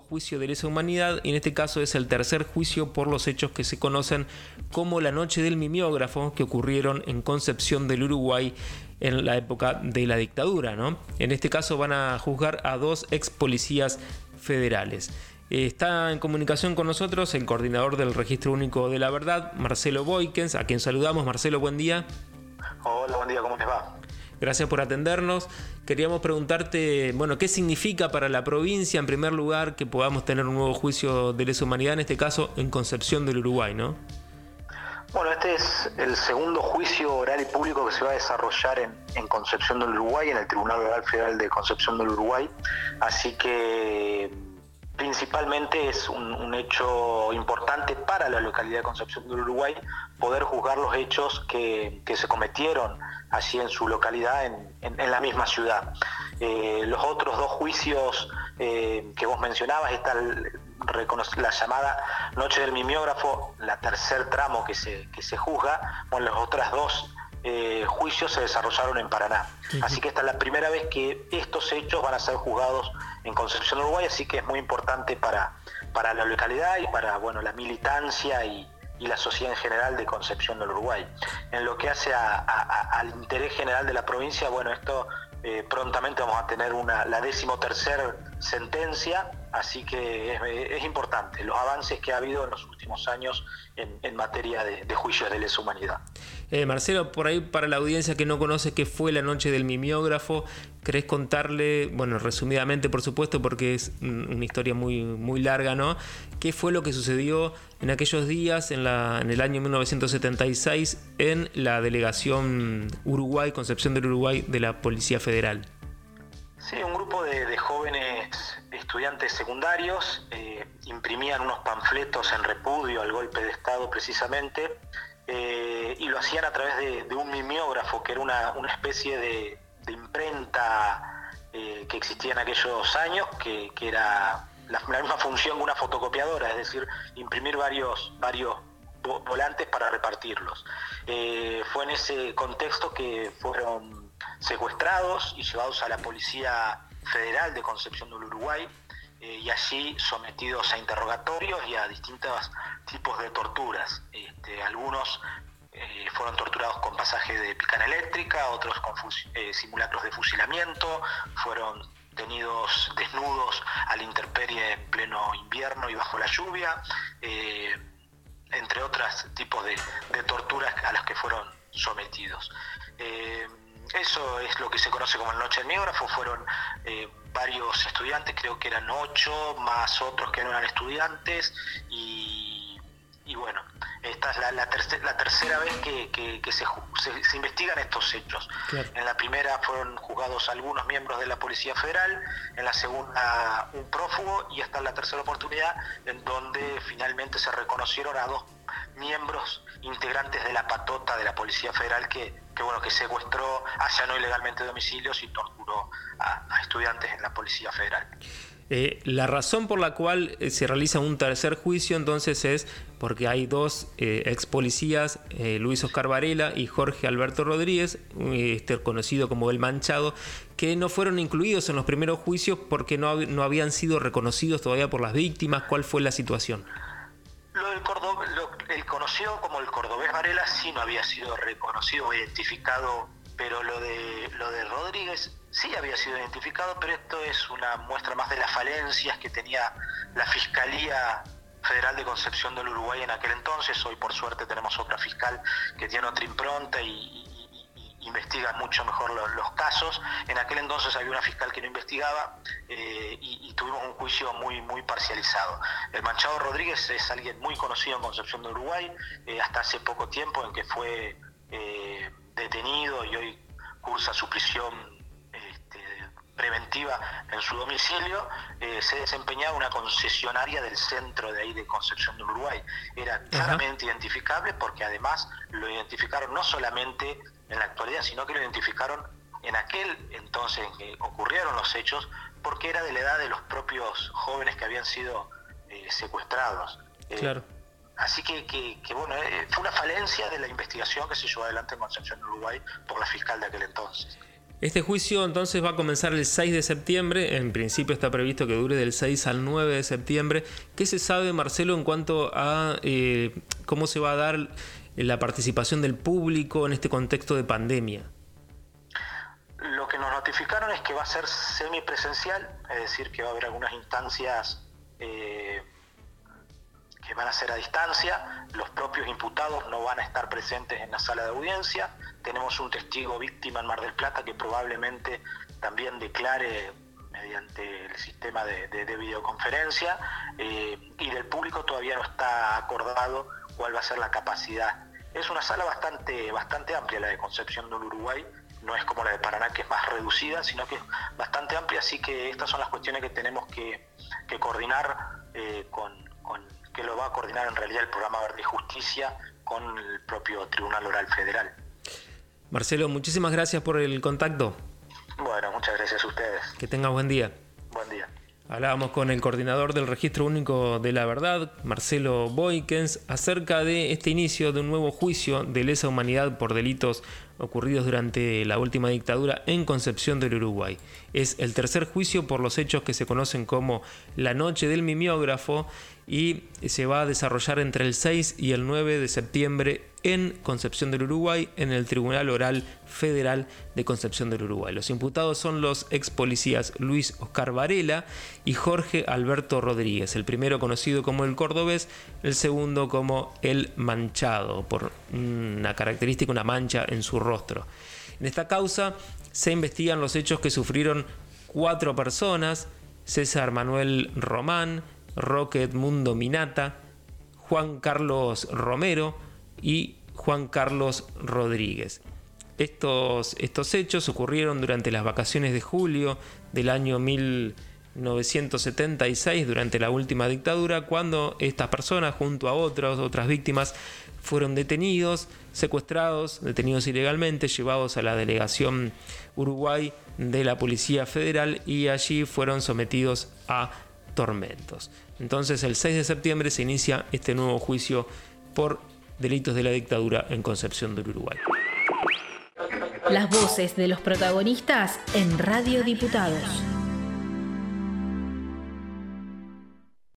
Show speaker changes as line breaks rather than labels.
juicio de lesa humanidad y en este caso es el tercer juicio por los hechos que se conocen como la noche del mimiógrafo que ocurrieron en Concepción del Uruguay en la época de la dictadura. ¿no? En este caso van a juzgar a dos ex policías federales. Está en comunicación con nosotros el coordinador del Registro Único de la Verdad, Marcelo Boykens, a quien saludamos. Marcelo, buen día.
Hola, buen día, ¿cómo les va?
Gracias por atendernos. Queríamos preguntarte, bueno, ¿qué significa para la provincia, en primer lugar, que podamos tener un nuevo juicio de lesa humanidad, en este caso en Concepción del Uruguay, ¿no?
Bueno, este es el segundo juicio oral y público que se va a desarrollar en, en Concepción del Uruguay, en el Tribunal Oral Federal de Concepción del Uruguay. Así que principalmente es un, hecho importante para la localidad de Concepción del Uruguay poder juzgar los hechos que, se cometieron allí en su localidad, en, la misma ciudad. Eh, los otros dos juicios eh, que vos mencionabas, está la llamada Noche del Mimiógrafo, la tercer tramo que se, que se juzga, bueno, las otras dos eh, juicios se desarrollaron en Paraná. Así que esta es la primera vez que estos hechos van a ser juzgados en Concepción, Uruguay, así que es muy importante para, para la localidad y para bueno, la militancia y, la sociedad en general de Concepción del Uruguay. En lo que hace al interés general de la provincia, bueno, esto eh, prontamente vamos a tener una, la decimotercer sentencia, así que es, importante los avances que ha habido en los últimos años en, materia de, de, juicios de lesa humanidad.
Eh, Marcelo, por ahí para la audiencia que no conoce qué fue la noche del mimiógrafo, ¿querés contarle, bueno, resumidamente por supuesto, porque es una historia muy, muy larga, ¿no? ¿Qué fue lo que sucedió en aquellos días, en, la, en el año 1976, en la delegación Uruguay, Concepción del Uruguay, de la Policía Federal?
Sí, un grupo de, jóvenes estudiantes secundarios eh, imprimían unos panfletos en repudio al golpe de Estado precisamente eh, y lo hacían a través de, un mimeógrafo, que era una, especie de, imprenta eh, que existía en aquellos años, que, era la, misma función que una fotocopiadora, es decir, imprimir varios, varios volantes para repartirlos. Fue en ese contexto que fueron secuestrados y llevados a la Policía Federal de Concepción del Uruguay, eh, y allí sometidos a interrogatorios y a distintos tipos de torturas. Este, algunos eh, fueron torturados con pasaje de picana eléctrica, otros con eh, simulacros de fusilamiento, fueron tenidos desnudos a la intemperie en pleno invierno y bajo la lluvia, entre otros tipos de, torturas a las que fueron sometidos. Eso es lo que se conoce como el Noche del Miógrafo, fueron varios estudiantes, creo que eran ocho, más otros que no eran estudiantes, y, bueno, esta es la, la, tercera vez que, se, se, investigan estos hechos. En la primera fueron juzgados algunos miembros de la Policía Federal, en la segunda un prófugo, y hasta la tercera oportunidad en donde finalmente se reconocieron a dos miembros integrantes de la patota de la Policía Federal que, bueno, que secuestró, allanó ilegalmente domicilios y torturó a, estudiantes en la Policía Federal.
Eh, la razón por la cual eh, se realiza un tercer juicio entonces es porque hay dos eh, ex policías, Luis Oscar Varela y Jorge Alberto Rodríguez, este, conocido como El Manchado, que no fueron incluidos en los primeros juicios porque no, no habían sido reconocidos todavía por las víctimas. ¿Cuál fue la situación?
Como el cordobés Varela sí no había sido reconocido o identificado, pero lo de, lo de Rodríguez sí había sido identificado, pero esto es una muestra más de las falencias que tenía la Fiscalía Federal de Concepción del Uruguay en aquel entonces. Hoy por suerte tenemos otra fiscal que tiene otra impronta y, investiga mucho mejor los, casos. En aquel entonces había una fiscal que no investigaba eh, y, tuvimos un juicio muy, muy parcializado. El Manchado Rodríguez es alguien muy conocido en Concepción de Uruguay, eh, hasta hace poco tiempo en que fue eh, detenido y hoy cursa su prisión este, preventiva en su domicilio, se desempeñaba una concesionaria del centro de ahí de Concepción del Uruguay. Era claramente identificable porque además lo identificaron no solamente en la actualidad, sino que lo identificaron en aquel entonces en que ocurrieron los hechos, porque era de la edad de los propios jóvenes que habían sido eh, secuestrados.
Eh, claro.
así que, que, bueno, eh, fue una falencia de la investigación que se llevó adelante en Concepción, Uruguay, por la fiscal de aquel entonces.
Este juicio entonces va a comenzar el 6 de septiembre, en principio está previsto que dure del 6 al 9 de septiembre. ¿Qué se sabe, Marcelo, en cuanto a eh, cómo se va a dar la participación del público en este contexto de pandemia?
Lo que nos notificaron es que va a ser semipresencial, es decir, que va a haber algunas instancias eh, que van a ser a distancia, los propios imputados no van a estar presentes en la sala de audiencia, tenemos un testigo víctima en Mar del Plata que probablemente también declare mediante el sistema de, videoconferencia eh, y del público todavía no está acordado cuál va a ser la capacidad. Es una sala bastante, bastante amplia la de Concepción del Uruguay, no es como la de Paraná que es más reducida, sino que es bastante amplia, así que estas son las cuestiones que tenemos que, coordinar eh, con, que lo va a coordinar en realidad el programa Verde Justicia con el propio Tribunal Oral Federal.
Marcelo, muchísimas gracias por el contacto.
Bueno, muchas gracias a ustedes.
Que tengas buen día.
Buen día.
Hablábamos con el coordinador del Registro Único de la Verdad, Marcelo Boykens, acerca de este inicio de un nuevo juicio de lesa humanidad por delitos ocurridos durante la última dictadura en Concepción del Uruguay. Es el tercer juicio por los hechos que se conocen como la noche del mimiógrafo y se va a desarrollar entre el 6 y el 9 de septiembre en Concepción del Uruguay, en el Tribunal Oral Federal de Concepción del Uruguay. Los imputados son los ex policías Luis Oscar Varela y Jorge Alberto Rodríguez, el primero conocido como el cordobés, el segundo como el manchado, por una característica, una mancha en su rostro. En esta causa se investigan los hechos que sufrieron cuatro personas, César Manuel Román, Roque Edmundo Minata, Juan Carlos Romero y Juan Carlos Rodríguez. Estos, estos hechos ocurrieron durante las vacaciones de julio del año 1976, durante la última dictadura, cuando estas personas, junto a otras, otras víctimas, fueron detenidos, secuestrados, detenidos ilegalmente, llevados a la delegación Uruguay de la Policía Federal y allí fueron sometidos a tormentos. Entonces el 6 de septiembre se inicia este nuevo juicio por delitos de la dictadura en Concepción del Uruguay.
Las voces de los protagonistas en Radio Diputados.